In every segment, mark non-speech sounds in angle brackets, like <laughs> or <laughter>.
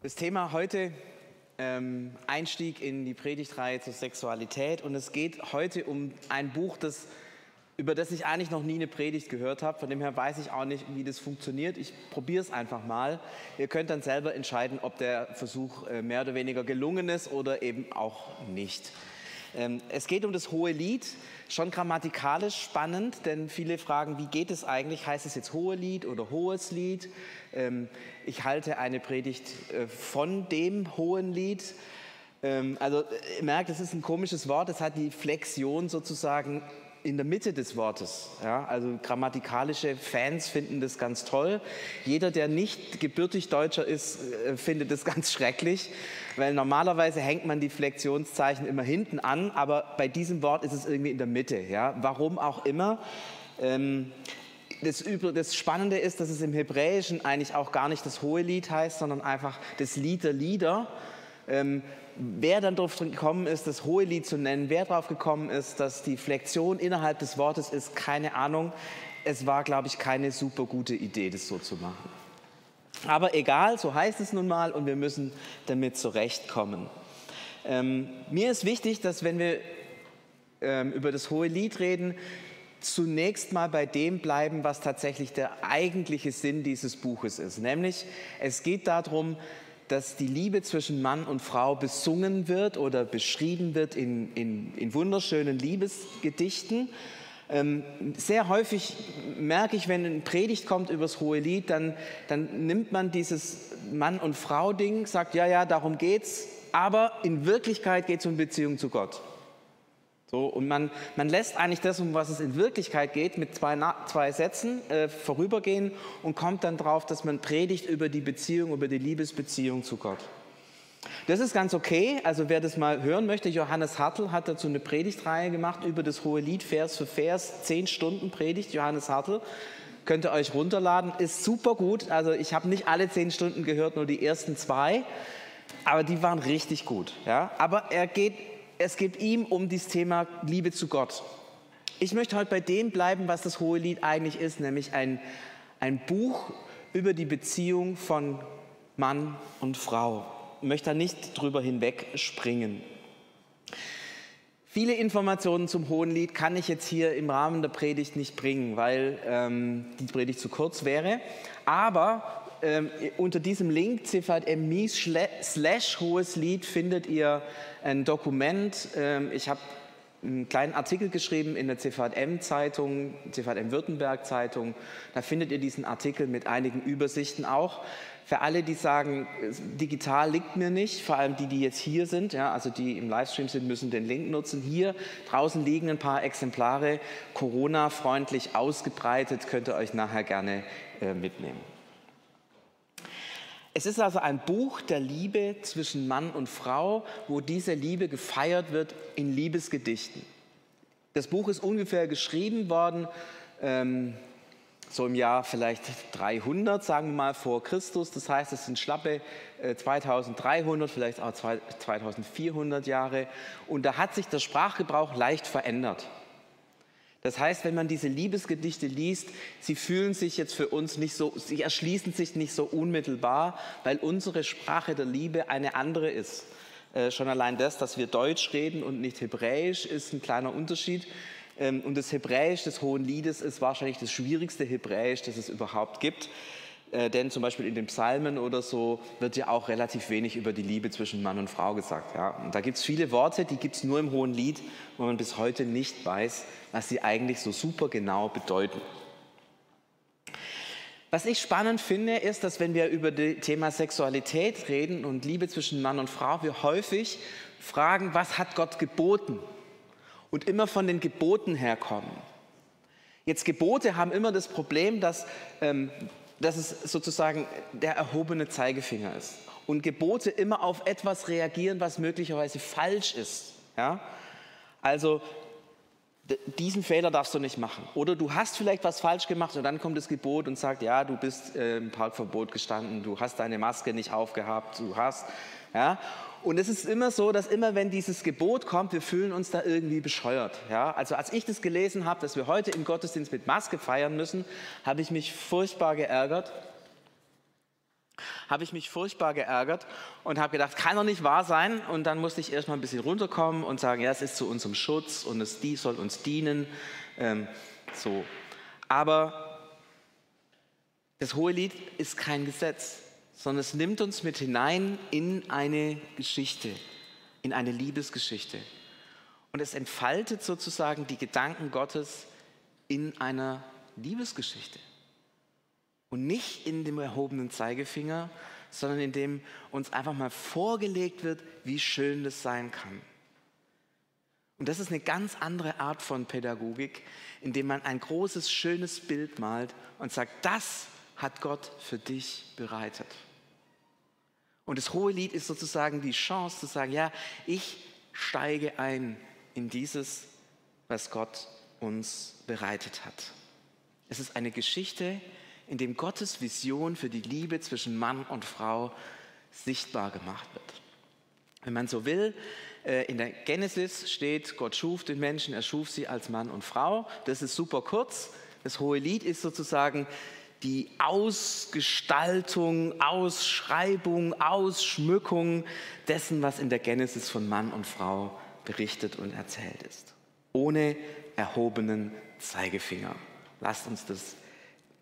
Das Thema heute ähm, Einstieg in die Predigtreihe zur Sexualität und es geht heute um ein Buch, das, über das ich eigentlich noch nie eine Predigt gehört habe. Von dem her weiß ich auch nicht, wie das funktioniert. Ich probiere es einfach mal. Ihr könnt dann selber entscheiden, ob der Versuch äh, mehr oder weniger gelungen ist oder eben auch nicht. Ähm, es geht um das hohe Lied, schon grammatikalisch spannend, denn viele fragen, wie geht es eigentlich? Heißt es jetzt hohe Lied oder hohes Lied? Ähm, ich halte eine Predigt äh, von dem hohen Lied. Ähm, also ihr merkt, es ist ein komisches Wort, es hat die Flexion sozusagen in der Mitte des Wortes. Ja, also grammatikalische Fans finden das ganz toll. Jeder, der nicht gebürtig Deutscher ist, äh, findet das <laughs> ganz schrecklich, weil normalerweise hängt man die Flexionszeichen immer hinten an, aber bei diesem Wort ist es irgendwie in der Mitte. Ja, warum auch immer. Ähm, das, das, Spannende ist, dass es im Hebräischen eigentlich auch gar nicht das hohe Lied heißt, sondern einfach das Lied der Lieder. Ähm, wer dann darauf gekommen ist, das hohe Lied zu nennen, wer darauf gekommen ist, dass die Flexion innerhalb des Wortes ist, keine Ahnung. Es war, glaube ich, keine super gute Idee, das so zu machen. Aber egal, so heißt es nun mal und wir müssen damit zurechtkommen. Ähm, mir ist wichtig, dass wenn wir ähm, über das hohe Lied reden, zunächst mal bei dem bleiben, was tatsächlich der eigentliche Sinn dieses Buches ist. Nämlich, es geht darum, dass die Liebe zwischen Mann und Frau besungen wird oder beschrieben wird in, in, in wunderschönen Liebesgedichten. Ähm, sehr häufig merke ich, wenn eine Predigt kommt über das hohe Lied, dann, dann nimmt man dieses Mann- und Frau-Ding, sagt, ja, ja, darum geht's, aber in Wirklichkeit geht es um Beziehung zu Gott. So, und man, man lässt eigentlich das, um was es in Wirklichkeit geht, mit zwei, zwei Sätzen äh, vorübergehen und kommt dann drauf, dass man predigt über die Beziehung, über die Liebesbeziehung zu Gott. Das ist ganz okay. Also wer das mal hören möchte, Johannes Hartl hat dazu eine Predigtreihe gemacht über das hohe Lied, Vers für Vers, zehn Stunden Predigt, Johannes Hartl. Könnt ihr euch runterladen, ist super gut. Also ich habe nicht alle zehn Stunden gehört, nur die ersten zwei, aber die waren richtig gut. Ja? Aber er geht es geht ihm um das Thema Liebe zu Gott. Ich möchte heute bei dem bleiben, was das Hohe Lied eigentlich ist, nämlich ein, ein Buch über die Beziehung von Mann und Frau. Ich möchte da nicht drüber hinweg springen. Viele Informationen zum Hohen Lied kann ich jetzt hier im Rahmen der Predigt nicht bringen, weil ähm, die Predigt zu kurz wäre. Aber ähm, unter diesem Link cvm slash hohes Lied findet ihr ein Dokument. Ähm, ich habe einen kleinen Artikel geschrieben in der CVM-Zeitung, CVM-Württemberg-Zeitung. Da findet ihr diesen Artikel mit einigen Übersichten auch. Für alle, die sagen, digital liegt mir nicht, vor allem die, die jetzt hier sind, ja, also die im Livestream sind, müssen den Link nutzen. Hier draußen liegen ein paar Exemplare, Corona-freundlich ausgebreitet, könnt ihr euch nachher gerne äh, mitnehmen. Es ist also ein Buch der Liebe zwischen Mann und Frau, wo diese Liebe gefeiert wird in Liebesgedichten. Das Buch ist ungefähr geschrieben worden, ähm, so im Jahr vielleicht 300, sagen wir mal, vor Christus. Das heißt, es sind schlappe äh, 2300, vielleicht auch 2400 Jahre. Und da hat sich der Sprachgebrauch leicht verändert. Das heißt, wenn man diese Liebesgedichte liest, sie fühlen sich jetzt für uns nicht so, sie erschließen sich nicht so unmittelbar, weil unsere Sprache der Liebe eine andere ist. Äh, schon allein das, dass wir Deutsch reden und nicht Hebräisch, ist ein kleiner Unterschied. Ähm, und das Hebräisch des Hohen Liedes ist wahrscheinlich das schwierigste Hebräisch, das es überhaupt gibt. Äh, denn zum Beispiel in den Psalmen oder so wird ja auch relativ wenig über die Liebe zwischen Mann und Frau gesagt. Ja? Und da gibt es viele Worte, die gibt es nur im Hohen Lied, wo man bis heute nicht weiß, was sie eigentlich so super genau bedeuten. Was ich spannend finde, ist, dass wenn wir über das Thema Sexualität reden und Liebe zwischen Mann und Frau, wir häufig fragen, was hat Gott geboten? Und immer von den Geboten herkommen. Jetzt Gebote haben immer das Problem, dass ähm, dass es sozusagen der erhobene Zeigefinger ist und Gebote immer auf etwas reagieren, was möglicherweise falsch ist. Ja? Also diesen Fehler darfst du nicht machen. Oder du hast vielleicht was falsch gemacht und dann kommt das Gebot und sagt, ja, du bist äh, im Parkverbot gestanden, du hast deine Maske nicht aufgehabt, du hast, ja. Und es ist immer so, dass immer wenn dieses Gebot kommt, wir fühlen uns da irgendwie bescheuert. Ja? Also als ich das gelesen habe, dass wir heute im Gottesdienst mit Maske feiern müssen, habe ich mich furchtbar geärgert. habe ich mich furchtbar geärgert und habe gedacht, kann doch nicht wahr sein. Und dann musste ich erstmal ein bisschen runterkommen und sagen, ja, es ist zu unserem Schutz und es soll uns dienen. Ähm, so. Aber das Hohe Lied ist kein Gesetz, sondern es nimmt uns mit hinein in eine Geschichte, in eine Liebesgeschichte. Und es entfaltet sozusagen die Gedanken Gottes in einer Liebesgeschichte. Und nicht in dem erhobenen Zeigefinger, sondern in dem uns einfach mal vorgelegt wird, wie schön das sein kann. Und das ist eine ganz andere Art von Pädagogik, indem man ein großes, schönes Bild malt und sagt, das hat Gott für dich bereitet. Und das hohe Lied ist sozusagen die Chance zu sagen, ja, ich steige ein in dieses, was Gott uns bereitet hat. Es ist eine Geschichte, in dem Gottes Vision für die Liebe zwischen Mann und Frau sichtbar gemacht wird. Wenn man so will, äh, in der Genesis steht, Gott schuf den Menschen, er schuf sie als Mann und Frau. Das ist super kurz. Das hohe Lied ist sozusagen die Ausgestaltung, Ausschreibung, Ausschmückung dessen, was in der Genesis von Mann und Frau berichtet und erzählt ist. Ohne erhobenen Zeigefinger. Lasst uns das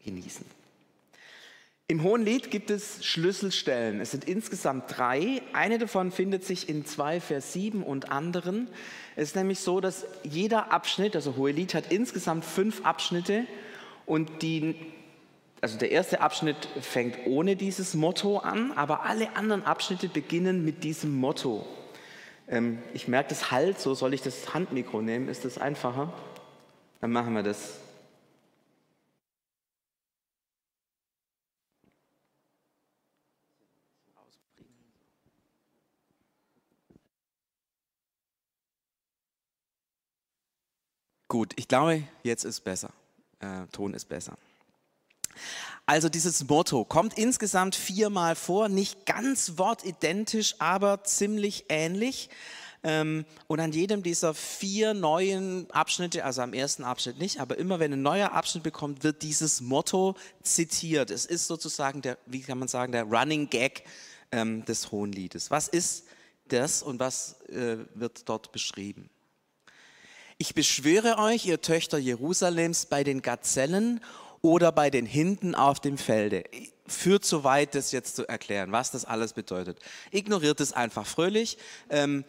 genießen. Im Hohen Lied gibt es Schlüsselstellen. Es sind insgesamt drei. Eine davon findet sich in 2 Vers 7 und anderen. Es ist nämlich so, dass jeder Abschnitt, also Hohe Lied hat insgesamt fünf Abschnitte und die, also der erste Abschnitt fängt ohne dieses Motto an, aber alle anderen Abschnitte beginnen mit diesem Motto. Ähm, ich merke das halt so, soll ich das Handmikro nehmen? Ist das einfacher? Dann machen wir das. Gut, ich glaube, jetzt ist besser. Äh, Ton ist besser. Also dieses Motto kommt insgesamt viermal vor, nicht ganz wortidentisch, aber ziemlich ähnlich. Ähm, und an jedem dieser vier neuen Abschnitte, also am ersten Abschnitt nicht, aber immer wenn ein neuer Abschnitt bekommt, wird dieses Motto zitiert. Es ist sozusagen der, wie kann man sagen, der Running Gag ähm, des Hohenliedes. Was ist das und was äh, wird dort beschrieben? Ich beschwöre euch, ihr Töchter Jerusalems, bei den Gazellen oder bei den Hinden auf dem Felde. Führt zu weit, das jetzt zu erklären, was das alles bedeutet. Ignoriert es einfach fröhlich. Ähm,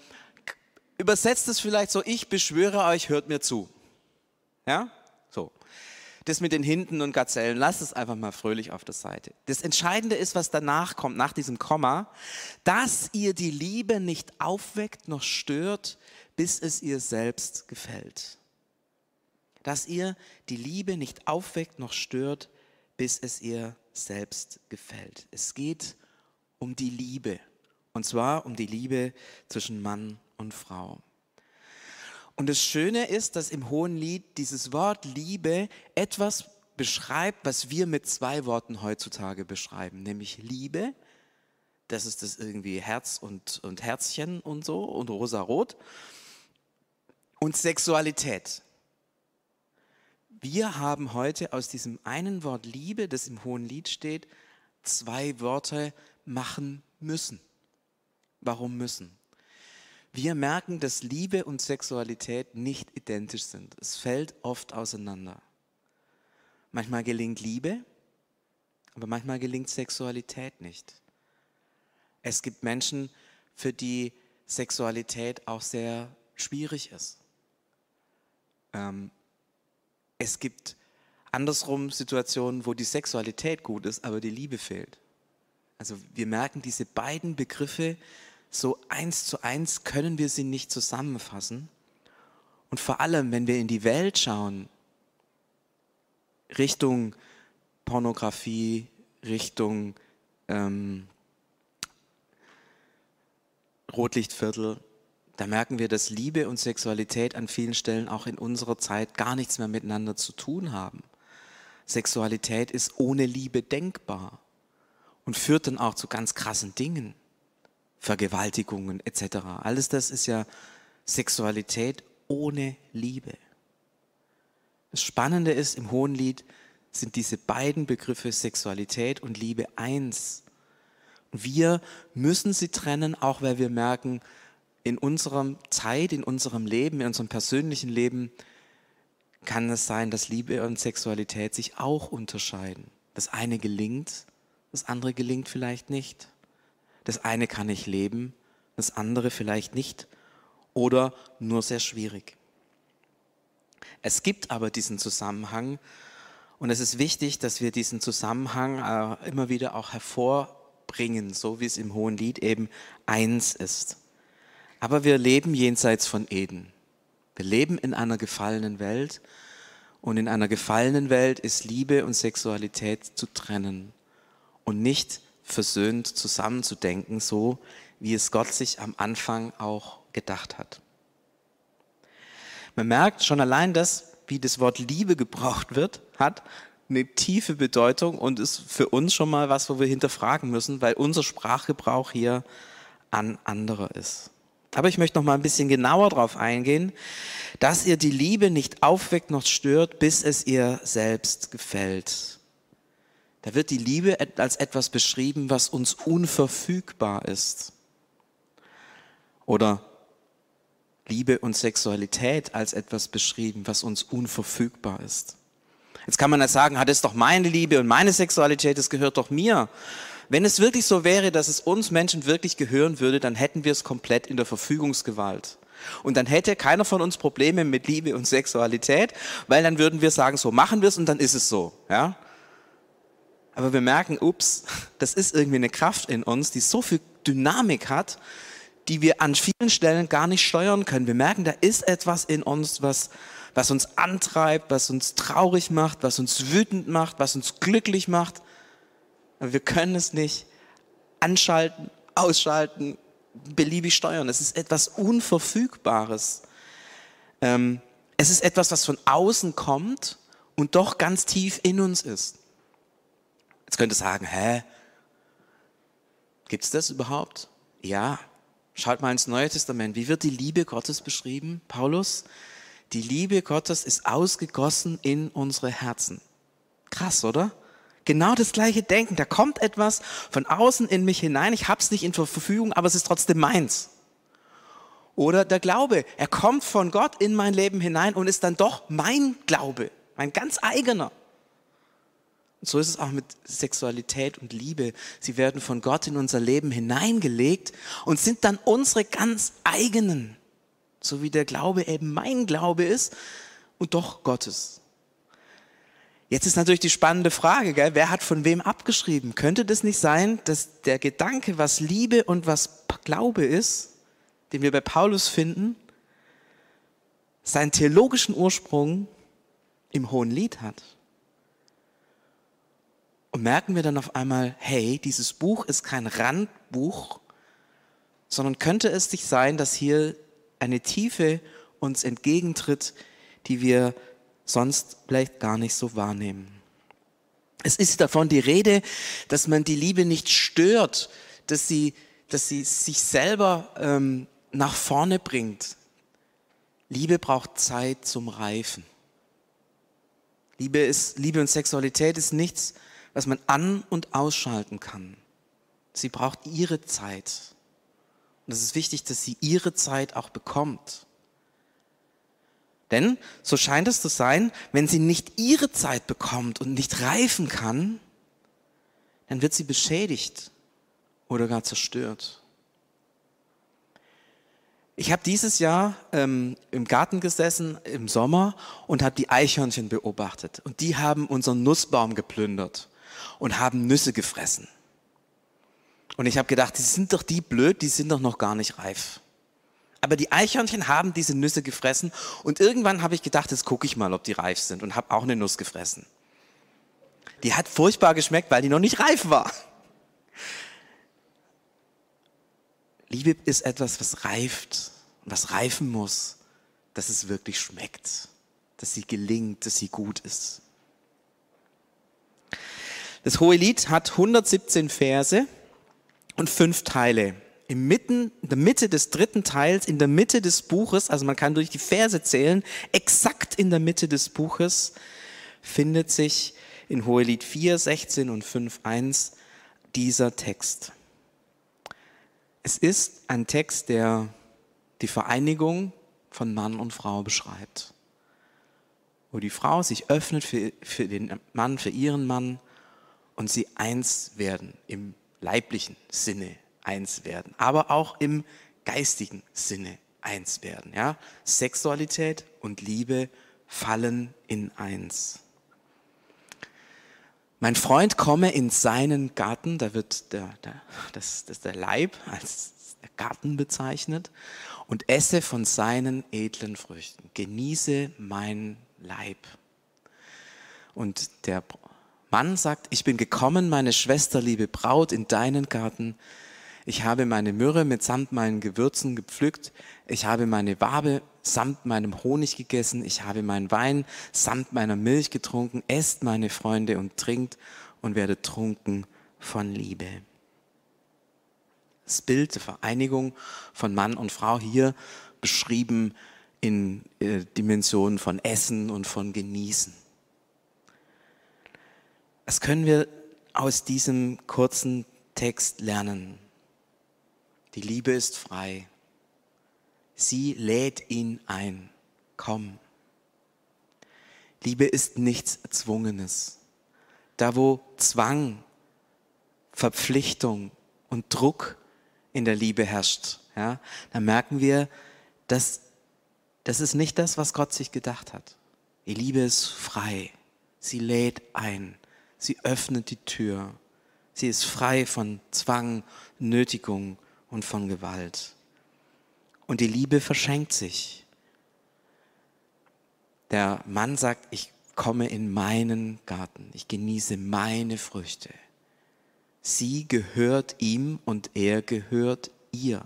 übersetzt es vielleicht so, ich beschwöre euch, hört mir zu. Ja? So. Das mit den Hinden und Gazellen, lasst es einfach mal fröhlich auf der Seite. Das Entscheidende ist, was danach kommt, nach diesem Komma, dass ihr die Liebe nicht aufweckt noch stört, bis es ihr selbst gefällt. Dass ihr die Liebe nicht aufweckt noch stört, bis es ihr selbst gefällt. Es geht um die Liebe. Und zwar um die Liebe zwischen Mann und Frau. Und das Schöne ist, dass im Hohen Lied dieses Wort Liebe etwas beschreibt, was wir mit zwei Worten heutzutage beschreiben, nämlich Liebe. Das ist das irgendwie Herz und, und Herzchen und so und rosarot und Sexualität. Wir haben heute aus diesem einen Wort Liebe, das im Hohen Lied steht, zwei Worte machen müssen. Warum müssen? Wir merken, dass Liebe und Sexualität nicht identisch sind. Es fällt oft auseinander. Manchmal gelingt Liebe, aber manchmal gelingt Sexualität nicht. Es gibt Menschen, für die Sexualität auch sehr schwierig ist. Ähm, es gibt andersrum Situationen, wo die Sexualität gut ist, aber die Liebe fehlt. Also wir merken diese beiden Begriffe so eins zu eins können wir sie nicht zusammenfassen. Und vor allem, wenn wir in die Welt schauen, Richtung Pornografie, Richtung ähm, Rotlichtviertel, da merken wir, dass Liebe und Sexualität an vielen Stellen auch in unserer Zeit gar nichts mehr miteinander zu tun haben. Sexualität ist ohne Liebe denkbar und führt dann auch zu ganz krassen Dingen, Vergewaltigungen etc. Alles das ist ja Sexualität ohne Liebe. Das Spannende ist, im Hohen Lied sind diese beiden Begriffe Sexualität und Liebe eins. Wir müssen sie trennen, auch weil wir merken, in unserer Zeit, in unserem Leben, in unserem persönlichen Leben kann es sein, dass Liebe und Sexualität sich auch unterscheiden. Das eine gelingt, das andere gelingt vielleicht nicht. Das eine kann ich leben, das andere vielleicht nicht oder nur sehr schwierig. Es gibt aber diesen Zusammenhang und es ist wichtig, dass wir diesen Zusammenhang äh, immer wieder auch hervorbringen, so wie es im Hohen Lied eben eins ist. Aber wir leben jenseits von Eden. Wir leben in einer gefallenen Welt und in einer gefallenen Welt ist Liebe und Sexualität zu trennen und nicht versöhnt zusammenzudenken, so wie es Gott sich am Anfang auch gedacht hat. Man merkt schon allein das, wie das Wort Liebe gebraucht wird, hat eine tiefe Bedeutung und ist für uns schon mal was, wo wir hinterfragen müssen, weil unser Sprachgebrauch hier an anderer ist. Aber ich möchte noch mal ein bisschen genauer darauf eingehen, dass ihr die Liebe nicht aufweckt noch stört, bis es ihr selbst gefällt. Da wird die Liebe als etwas beschrieben, was uns unverfügbar ist. Oder Liebe und Sexualität als etwas beschrieben, was uns unverfügbar ist. Jetzt kann man ja sagen, hat es doch meine Liebe und meine Sexualität, das gehört doch mir. Wenn es wirklich so wäre, dass es uns Menschen wirklich gehören würde, dann hätten wir es komplett in der Verfügungsgewalt. Und dann hätte keiner von uns Probleme mit Liebe und Sexualität, weil dann würden wir sagen, so machen wir es und dann ist es so. Ja? Aber wir merken, ups, <laughs> das ist irgendwie eine Kraft in uns, die so viel Dynamik hat, die wir an vielen Stellen gar nicht steuern können. Wir merken, da ist etwas in uns, was, was uns antreibt, was uns traurig macht, was uns wütend macht, was uns glücklich macht. Wir können es nicht anschalten, ausschalten, beliebig steuern. Es ist etwas Unverfügbares. Ähm, es ist etwas, was von außen kommt und doch ganz tief in uns ist. Jetzt könnte sagen, hä? Gibt es das überhaupt? Ja. Schaut mal ins Neue Testament. Wie wird die Liebe Gottes beschrieben, Paulus? Die Liebe Gottes ist ausgegossen in unsere Herzen. Krass, oder? Genau das gleiche Denken. Da kommt etwas von außen in mich hinein. Ich habe es nicht in Verfügung, aber es ist trotzdem meins. Oder der Glaube. Er kommt von Gott in mein Leben hinein und ist dann doch mein Glaube, mein ganz eigener. Und so ist es auch mit Sexualität und Liebe. Sie werden von Gott in unser Leben hineingelegt und sind dann unsere ganz eigenen. So wie der Glaube eben mein Glaube ist und doch Gottes. Jetzt ist natürlich die spannende Frage, gell? wer hat von wem abgeschrieben? Könnte das nicht sein, dass der Gedanke, was Liebe und was Glaube ist, den wir bei Paulus finden, seinen theologischen Ursprung im Hohen Lied hat? Und merken wir dann auf einmal, hey, dieses Buch ist kein Randbuch, sondern könnte es sich sein, dass hier eine Tiefe uns entgegentritt, die wir sonst vielleicht gar nicht so wahrnehmen. Es ist davon die Rede, dass man die Liebe nicht stört, dass sie, dass sie sich selber ähm, nach vorne bringt. Liebe braucht Zeit zum Reifen. Liebe, ist, Liebe und Sexualität ist nichts, was man an- und ausschalten kann. Sie braucht ihre Zeit. Und es ist wichtig, dass sie ihre Zeit auch bekommt. Denn so scheint es zu sein, wenn sie nicht ihre Zeit bekommt und nicht reifen kann, dann wird sie beschädigt oder gar zerstört. Ich habe dieses Jahr ähm, im Garten gesessen im Sommer und habe die Eichhörnchen beobachtet. Und die haben unseren Nussbaum geplündert und haben Nüsse gefressen. Und ich habe gedacht, die sind doch die blöd, die sind doch noch gar nicht reif. Aber die Eichhörnchen haben diese Nüsse gefressen und irgendwann habe ich gedacht, jetzt gucke ich mal, ob die reif sind und habe auch eine Nuss gefressen. Die hat furchtbar geschmeckt, weil die noch nicht reif war. Liebe ist etwas, was reift, was reifen muss, dass es wirklich schmeckt, dass sie gelingt, dass sie gut ist. Das Hohe Lied hat 117 Verse und fünf Teile im Mitten, in der Mitte des dritten Teils, in der Mitte des Buches, also man kann durch die Verse zählen, exakt in der Mitte des Buches findet sich in Hohelied 4, 16 und 5, 1 dieser Text. Es ist ein Text, der die Vereinigung von Mann und Frau beschreibt. Wo die Frau sich öffnet für, für den Mann, für ihren Mann und sie eins werden, im leiblichen Sinne eins werden, aber auch im geistigen Sinne eins werden. Ja? Sexualität und Liebe fallen in eins. Mein Freund komme in seinen Garten, da wird der, der, das, das der Leib als der Garten bezeichnet, und esse von seinen edlen Früchten. Genieße mein Leib. Und der Mann sagt, ich bin gekommen, meine Schwester, liebe Braut, in deinen Garten. Ich habe meine Myrrhe mitsamt meinen Gewürzen gepflückt. Ich habe meine Wabe samt meinem Honig gegessen. Ich habe meinen Wein samt meiner Milch getrunken. Esst, meine Freunde, und trinkt und werde trunken von Liebe. Das Bild der Vereinigung von Mann und Frau hier beschrieben in äh, Dimensionen von Essen und von Genießen. Was können wir aus diesem kurzen Text lernen? Die Liebe ist frei. Sie lädt ihn ein. Komm. Liebe ist nichts Erzwungenes. Da wo Zwang, Verpflichtung und Druck in der Liebe herrscht, ja, dann merken wir, dass das ist nicht das, was Gott sich gedacht hat. Die Liebe ist frei. Sie lädt ein. Sie öffnet die Tür. Sie ist frei von Zwang, Nötigung und von Gewalt. Und die Liebe verschenkt sich. Der Mann sagt, ich komme in meinen Garten, ich genieße meine Früchte. Sie gehört ihm und er gehört ihr.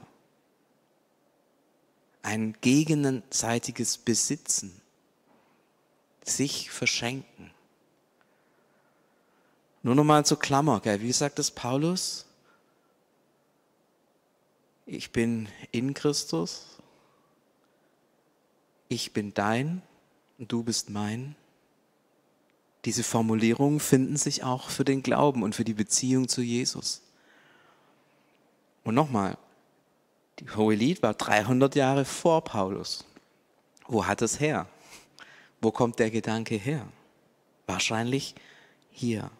Ein gegenseitiges Besitzen, sich verschenken. Nur noch mal zur Klammer, gell? wie sagt es Paulus? Ich bin in Christus, ich bin dein und du bist mein. Diese Formulierungen finden sich auch für den Glauben und für die Beziehung zu Jesus. Und nochmal, die Hohelied war 300 Jahre vor Paulus. Wo hat es her? Wo kommt der Gedanke her? Wahrscheinlich hier.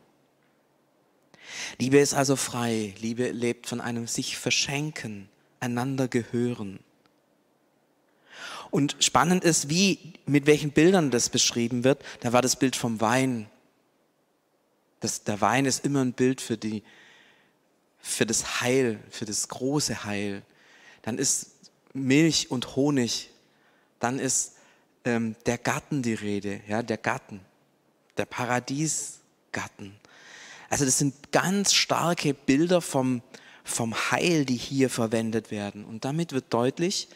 Liebe ist also frei. Liebe lebt von einem sich verschenken, einander gehören. Und spannend ist, wie, mit welchen Bildern das beschrieben wird. Da war das Bild vom Wein. Das, der Wein ist immer ein Bild für, die, für das Heil, für das große Heil. Dann ist Milch und Honig. Dann ist ähm, der Garten die Rede, ja, der Garten, der Paradiesgarten. Also das sind ganz starke Bilder vom, vom Heil, die hier verwendet werden. Und damit wird deutlich,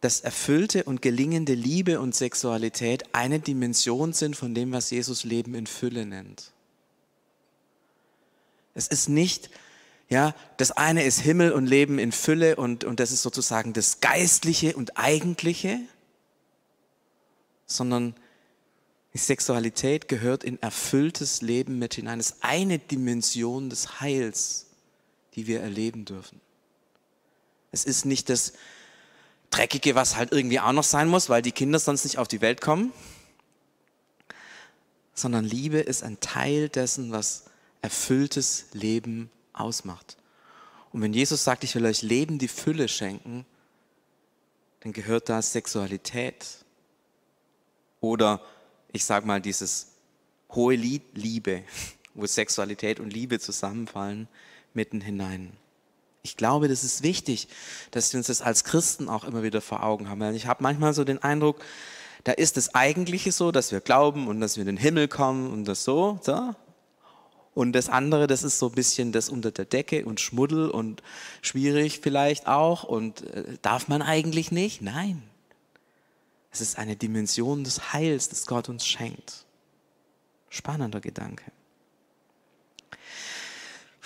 dass erfüllte und gelingende Liebe und Sexualität eine Dimension sind von dem, was Jesus Leben in Fülle nennt. Es ist nicht, ja, das eine ist Himmel und Leben in Fülle und, und das ist sozusagen das Geistliche und Eigentliche, sondern die Sexualität gehört in erfülltes Leben mit hinein. Es ist eine Dimension des Heils, die wir erleben dürfen. Es ist nicht das Dreckige, was halt irgendwie auch noch sein muss, weil die Kinder sonst nicht auf die Welt kommen, sondern Liebe ist ein Teil dessen, was erfülltes Leben ausmacht. Und wenn Jesus sagt, ich will euch Leben die Fülle schenken, dann gehört da Sexualität oder ich sage mal, dieses hohe Lied Liebe, <laughs> wo Sexualität und Liebe zusammenfallen, mitten hinein. Ich glaube, das ist wichtig, dass wir uns das als Christen auch immer wieder vor Augen haben. Ich habe manchmal so den Eindruck, da ist das Eigentliche so, dass wir glauben und dass wir in den Himmel kommen und das so, so. Und das andere, das ist so ein bisschen das unter der Decke und Schmuddel und schwierig vielleicht auch und äh, darf man eigentlich nicht? Nein, es ist eine Dimension des Heils, das Gott uns schenkt. Spannender Gedanke.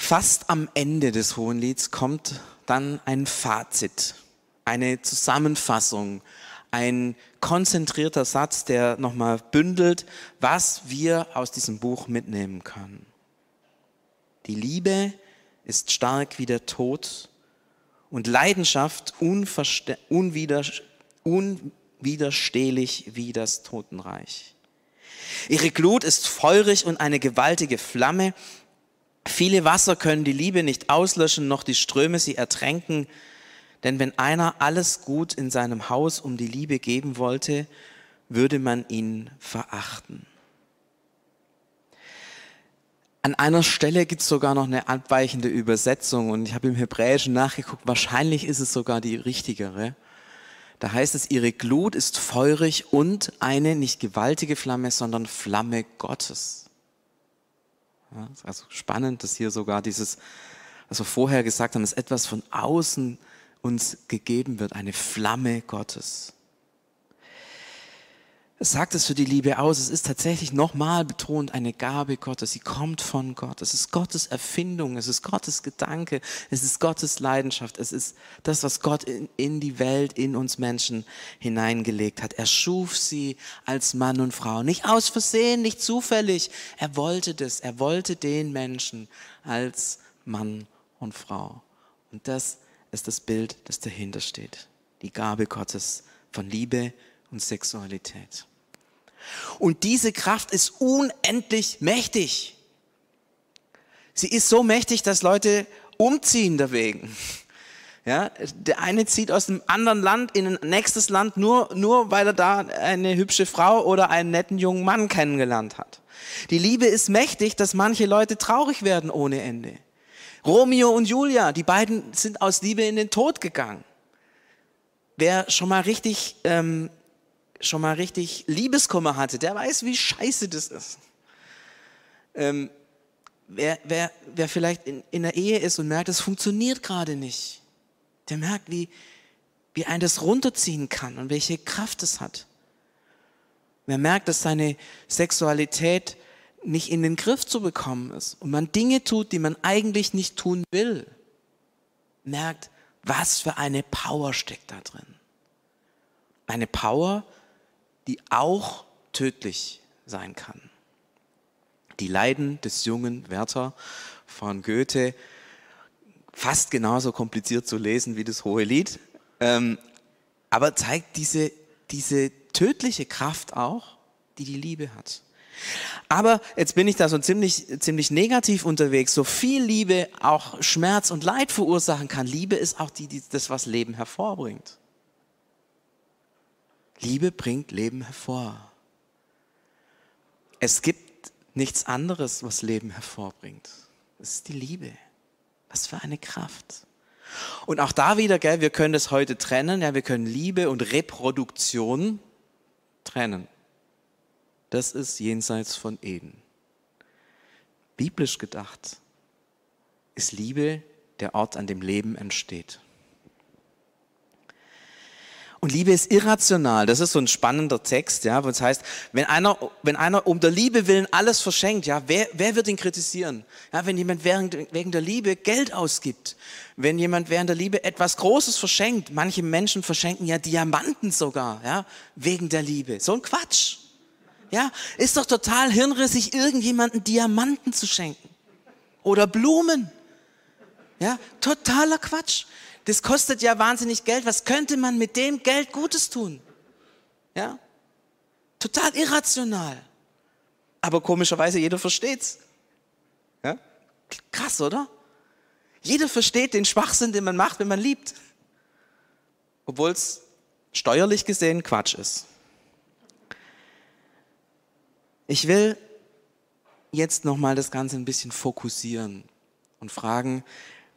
Fast am Ende des Hohenlieds kommt dann ein Fazit, eine Zusammenfassung, ein konzentrierter Satz, der nochmal bündelt, was wir aus diesem Buch mitnehmen können. Die Liebe ist stark wie der Tod und Leidenschaft unwiderstehlich wie das Totenreich. Ihre Glut ist feurig und eine gewaltige Flamme. Viele Wasser können die Liebe nicht auslöschen, noch die Ströme sie ertränken. Denn wenn einer alles Gut in seinem Haus um die Liebe geben wollte, würde man ihn verachten. An einer Stelle gibt es sogar noch eine abweichende Übersetzung und ich habe im Hebräischen nachgeguckt, wahrscheinlich ist es sogar die richtigere. Da heißt es, ihre Glut ist feurig und eine nicht gewaltige Flamme, sondern Flamme Gottes. Ja, also spannend, dass hier sogar dieses, was wir vorher gesagt haben, dass etwas von außen uns gegeben wird, eine Flamme Gottes. Es sagt es für die Liebe aus. Es ist tatsächlich nochmal betont eine Gabe Gottes. Sie kommt von Gott. Es ist Gottes Erfindung. Es ist Gottes Gedanke. Es ist Gottes Leidenschaft. Es ist das, was Gott in, in die Welt, in uns Menschen hineingelegt hat. Er schuf sie als Mann und Frau. Nicht aus Versehen, nicht zufällig. Er wollte das. Er wollte den Menschen als Mann und Frau. Und das ist das Bild, das dahinter steht. Die Gabe Gottes von Liebe und Sexualität. Und diese Kraft ist unendlich mächtig. Sie ist so mächtig, dass Leute umziehen deswegen. Ja, der eine zieht aus einem anderen Land in ein nächstes Land nur, nur weil er da eine hübsche Frau oder einen netten jungen Mann kennengelernt hat. Die Liebe ist mächtig, dass manche Leute traurig werden ohne Ende. Romeo und Julia, die beiden sind aus Liebe in den Tod gegangen. Wer schon mal richtig ähm, schon mal richtig Liebeskummer hatte, der weiß, wie scheiße das ist. Ähm, wer, wer, wer vielleicht in, in der Ehe ist und merkt, es funktioniert gerade nicht, der merkt, wie, wie ein das runterziehen kann und welche Kraft es hat. Wer merkt, dass seine Sexualität nicht in den Griff zu bekommen ist und man Dinge tut, die man eigentlich nicht tun will, merkt, was für eine Power steckt da drin. Eine Power, die auch tödlich sein kann. Die Leiden des jungen Werther von Goethe, fast genauso kompliziert zu lesen wie das Hohe Lied, ähm, aber zeigt diese, diese tödliche Kraft auch, die die Liebe hat. Aber jetzt bin ich da so ziemlich, ziemlich negativ unterwegs. So viel Liebe auch Schmerz und Leid verursachen kann. Liebe ist auch die, die das, was Leben hervorbringt. Liebe bringt Leben hervor. Es gibt nichts anderes, was Leben hervorbringt. Es ist die Liebe. Was für eine Kraft. Und auch da wieder, gell, wir können das heute trennen. Ja, wir können Liebe und Reproduktion trennen. Das ist jenseits von Eden. Biblisch gedacht ist Liebe der Ort, an dem Leben entsteht. Und Liebe ist irrational. Das ist so ein spannender Text, ja, wo es heißt, wenn einer, wenn einer um der Liebe willen alles verschenkt, ja, wer, wer wird ihn kritisieren? Ja, wenn jemand während, wegen der Liebe Geld ausgibt, wenn jemand während der Liebe etwas Großes verschenkt, manche Menschen verschenken ja Diamanten sogar, ja, wegen der Liebe. So ein Quatsch. Ja, ist doch total hirnrissig, irgendjemanden Diamanten zu schenken. Oder Blumen. Ja, totaler Quatsch das kostet ja wahnsinnig Geld. Was könnte man mit dem Geld Gutes tun? Ja? Total irrational. Aber komischerweise jeder versteht's. Ja? Krass, oder? Jeder versteht den Schwachsinn, den man macht, wenn man liebt. Obwohl es steuerlich gesehen Quatsch ist. Ich will jetzt nochmal das Ganze ein bisschen fokussieren und fragen,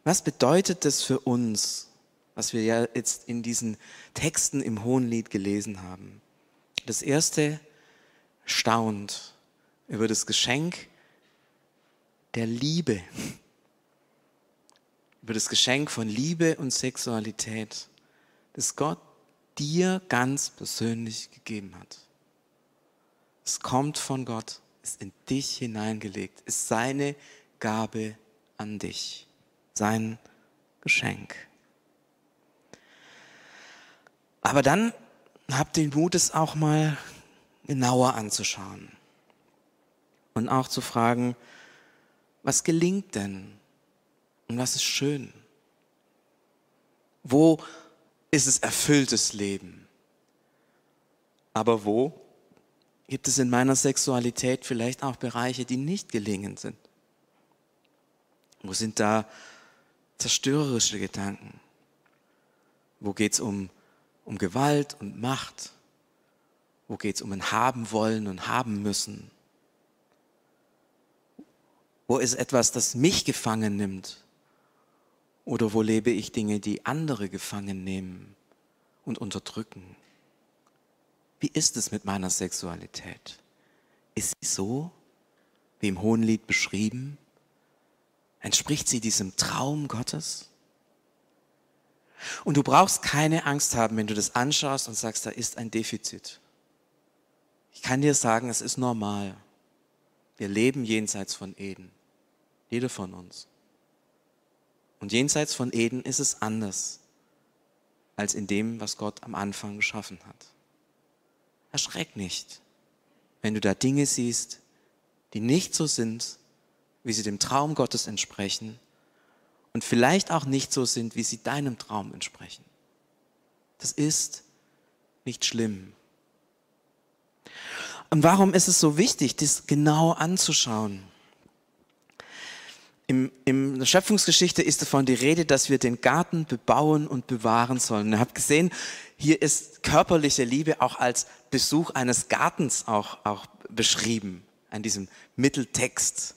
was bedeutet das für uns, was wir ja jetzt in diesen Texten im Hohenlied gelesen haben? Das erste staunt über das Geschenk der Liebe, über das Geschenk von Liebe und Sexualität, das Gott dir ganz persönlich gegeben hat. Es kommt von Gott, ist in dich hineingelegt, ist seine Gabe an dich sein Geschenk. Aber dann habt den Mut, es auch mal genauer anzuschauen und auch zu fragen, was gelingt denn und was ist schön? Wo ist es erfülltes Leben? Aber wo gibt es in meiner Sexualität vielleicht auch Bereiche, die nicht gelingend sind? Wo sind da zerstörerische Gedanken? Wo geht es um, um Gewalt und Macht? Wo geht es um ein Haben wollen und haben müssen? Wo ist etwas, das mich gefangen nimmt? Oder wo lebe ich Dinge, die andere gefangen nehmen und unterdrücken? Wie ist es mit meiner Sexualität? Ist sie so, wie im Hohenlied beschrieben? Entspricht sie diesem Traum Gottes? Und du brauchst keine Angst haben, wenn du das anschaust und sagst, da ist ein Defizit. Ich kann dir sagen, es ist normal. Wir leben jenseits von Eden. Jeder von uns. Und jenseits von Eden ist es anders als in dem, was Gott am Anfang geschaffen hat. Erschreck nicht, wenn du da Dinge siehst, die nicht so sind, wie sie dem Traum Gottes entsprechen und vielleicht auch nicht so sind, wie sie deinem Traum entsprechen. Das ist nicht schlimm. Und warum ist es so wichtig, das genau anzuschauen? Im, in der Schöpfungsgeschichte ist davon die Rede, dass wir den Garten bebauen und bewahren sollen. Ihr habt gesehen, hier ist körperliche Liebe auch als Besuch eines Gartens auch, auch beschrieben, an diesem Mitteltext.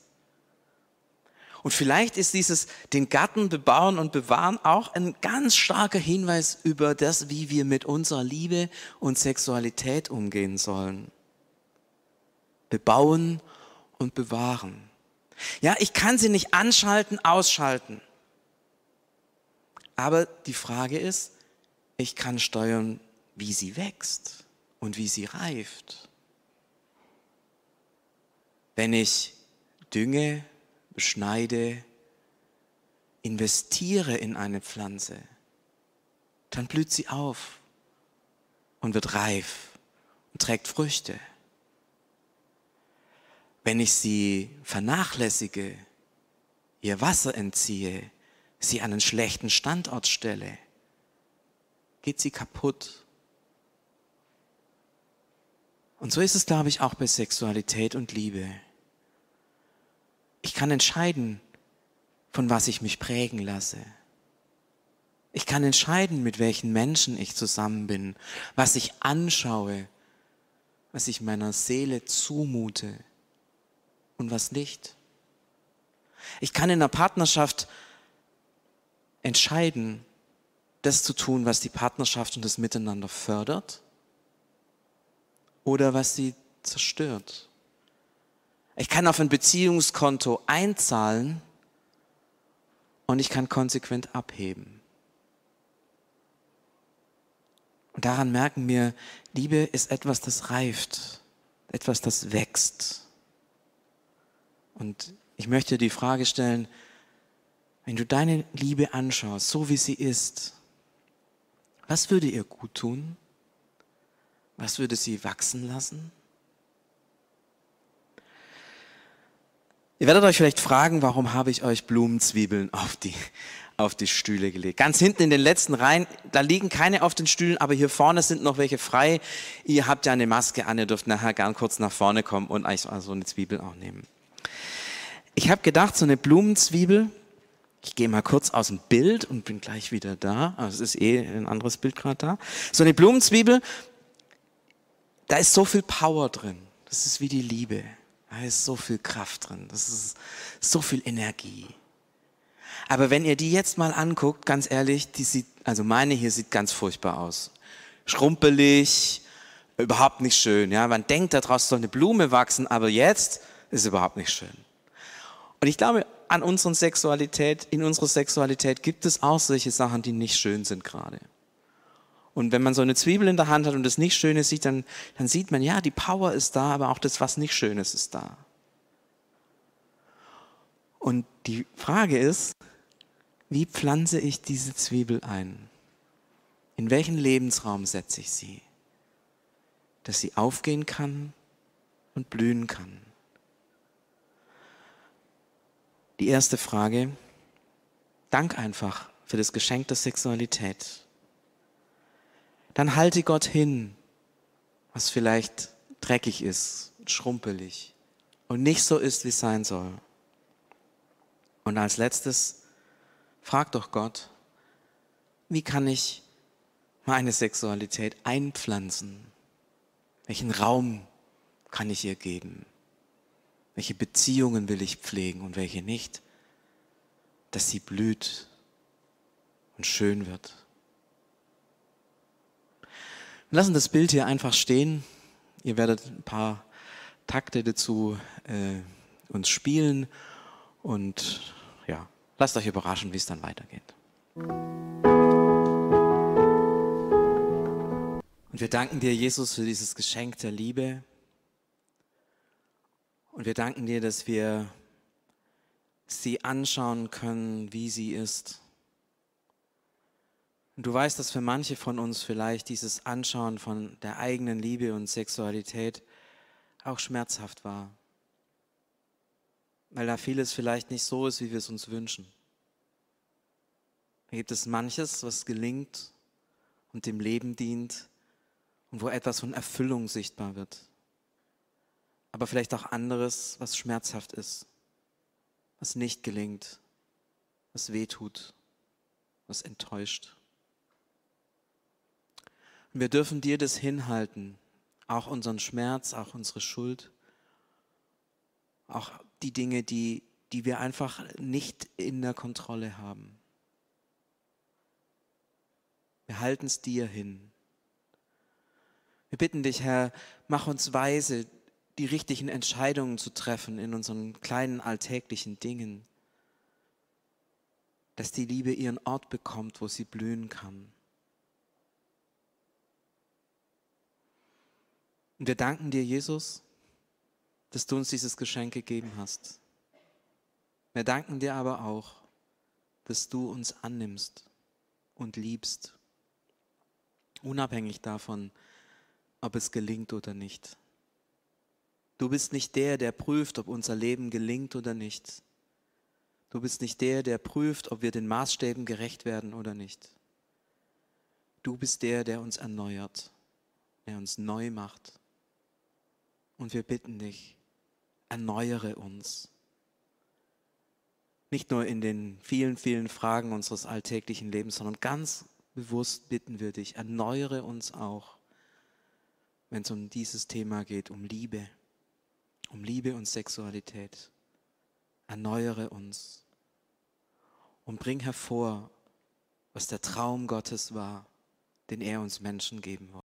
Und vielleicht ist dieses den Garten bebauen und bewahren auch ein ganz starker Hinweis über das, wie wir mit unserer Liebe und Sexualität umgehen sollen. Bebauen und bewahren. Ja, ich kann sie nicht anschalten, ausschalten. Aber die Frage ist, ich kann steuern, wie sie wächst und wie sie reift. Wenn ich dünge, beschneide, investiere in eine Pflanze, dann blüht sie auf und wird reif und trägt Früchte wenn ich sie vernachlässige, ihr Wasser entziehe, sie an einen schlechten Standort stelle, geht sie kaputt. Und so ist es, glaube ich, auch bei Sexualität und Liebe. Ich kann entscheiden, von was ich mich prägen lasse. Ich kann entscheiden, mit welchen Menschen ich zusammen bin, was ich anschaue, was ich meiner Seele zumute und was nicht. Ich kann in einer Partnerschaft entscheiden, das zu tun, was die Partnerschaft und das Miteinander fördert oder was sie zerstört. Ich kann auf ein Beziehungskonto einzahlen und ich kann konsequent abheben. Und daran merken wir, Liebe ist etwas, das reift, etwas, das wächst. Und ich möchte die Frage stellen, wenn du deine Liebe anschaust, so wie sie ist, was würde ihr gut tun? Was würde sie wachsen lassen? Ihr werdet euch vielleicht fragen, warum habe ich euch Blumenzwiebeln auf die, auf die Stühle gelegt. Ganz hinten in den letzten Reihen, da liegen keine auf den Stühlen, aber hier vorne sind noch welche frei. Ihr habt ja eine Maske an, ihr dürft nachher gern kurz nach vorne kommen und euch so eine Zwiebel auch nehmen. Ich habe gedacht, so eine Blumenzwiebel, ich gehe mal kurz aus dem Bild und bin gleich wieder da. Also es ist eh ein anderes Bild gerade da. So eine Blumenzwiebel, da ist so viel Power drin. Das ist wie die Liebe. Da ist so viel Kraft drin. Das ist so viel Energie. Aber wenn ihr die jetzt mal anguckt, ganz ehrlich, die sieht, also meine hier sieht ganz furchtbar aus. Schrumpelig, überhaupt nicht schön. Ja, man denkt, daraus soll eine Blume wachsen, aber jetzt ist überhaupt nicht schön. Und ich glaube, an unserer Sexualität, in unserer Sexualität gibt es auch solche Sachen, die nicht schön sind gerade. Und wenn man so eine Zwiebel in der Hand hat und das nicht Schöne sieht, dann, dann sieht man, ja, die Power ist da, aber auch das, was nicht Schönes ist da. Und die Frage ist, wie pflanze ich diese Zwiebel ein? In welchen Lebensraum setze ich sie? Dass sie aufgehen kann und blühen kann. Die erste Frage, dank einfach für das Geschenk der Sexualität, dann halte Gott hin, was vielleicht dreckig ist, schrumpelig und nicht so ist, wie es sein soll. Und als letztes, frag doch Gott, wie kann ich meine Sexualität einpflanzen? Welchen Raum kann ich ihr geben? Welche Beziehungen will ich pflegen und welche nicht? Dass sie blüht und schön wird. Wir lassen das Bild hier einfach stehen. Ihr werdet ein paar Takte dazu äh, uns spielen und ja, lasst euch überraschen, wie es dann weitergeht. Und wir danken dir, Jesus, für dieses Geschenk der Liebe. Und wir danken dir, dass wir sie anschauen können, wie sie ist. Und du weißt, dass für manche von uns vielleicht dieses Anschauen von der eigenen Liebe und Sexualität auch schmerzhaft war, weil da vieles vielleicht nicht so ist, wie wir es uns wünschen. Da gibt es manches, was gelingt und dem Leben dient, und wo etwas von Erfüllung sichtbar wird. Aber vielleicht auch anderes, was schmerzhaft ist, was nicht gelingt, was wehtut, was enttäuscht. Wir dürfen dir das hinhalten, auch unseren Schmerz, auch unsere Schuld, auch die Dinge, die, die wir einfach nicht in der Kontrolle haben. Wir halten es dir hin. Wir bitten dich, Herr, mach uns weise, die richtigen Entscheidungen zu treffen in unseren kleinen alltäglichen Dingen, dass die Liebe ihren Ort bekommt, wo sie blühen kann. Und wir danken dir, Jesus, dass du uns dieses Geschenk gegeben hast. Wir danken dir aber auch, dass du uns annimmst und liebst, unabhängig davon, ob es gelingt oder nicht. Du bist nicht der, der prüft, ob unser Leben gelingt oder nicht. Du bist nicht der, der prüft, ob wir den Maßstäben gerecht werden oder nicht. Du bist der, der uns erneuert, der uns neu macht. Und wir bitten dich, erneuere uns. Nicht nur in den vielen, vielen Fragen unseres alltäglichen Lebens, sondern ganz bewusst bitten wir dich, erneuere uns auch wenn es um dieses Thema geht, um Liebe, um Liebe und Sexualität. Erneuere uns und bring hervor, was der Traum Gottes war, den er uns Menschen geben wollte.